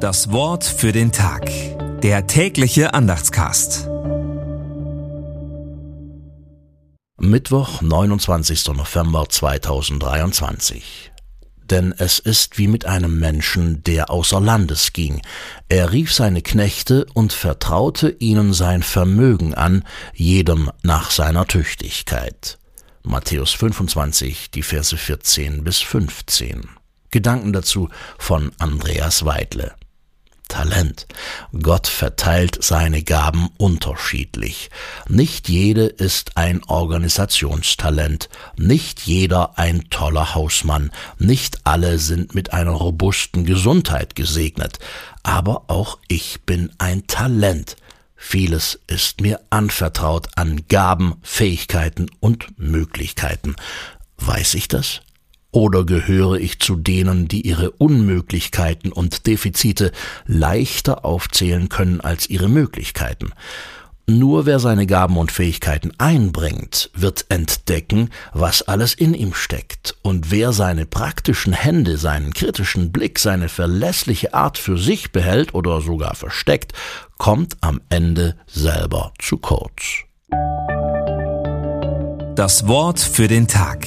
Das Wort für den Tag. Der tägliche Andachtscast. Mittwoch, 29. November 2023. Denn es ist wie mit einem Menschen, der außer Landes ging. Er rief seine Knechte und vertraute ihnen sein Vermögen an, jedem nach seiner Tüchtigkeit. Matthäus 25, die Verse 14 bis 15. Gedanken dazu von Andreas Weidle. Talent. Gott verteilt seine Gaben unterschiedlich. Nicht jede ist ein Organisationstalent, nicht jeder ein toller Hausmann, nicht alle sind mit einer robusten Gesundheit gesegnet, aber auch ich bin ein Talent. Vieles ist mir anvertraut an Gaben, Fähigkeiten und Möglichkeiten. Weiß ich das? Oder gehöre ich zu denen, die ihre Unmöglichkeiten und Defizite leichter aufzählen können als ihre Möglichkeiten? Nur wer seine Gaben und Fähigkeiten einbringt, wird entdecken, was alles in ihm steckt, und wer seine praktischen Hände, seinen kritischen Blick, seine verlässliche Art für sich behält oder sogar versteckt, kommt am Ende selber zu kurz. Das Wort für den Tag.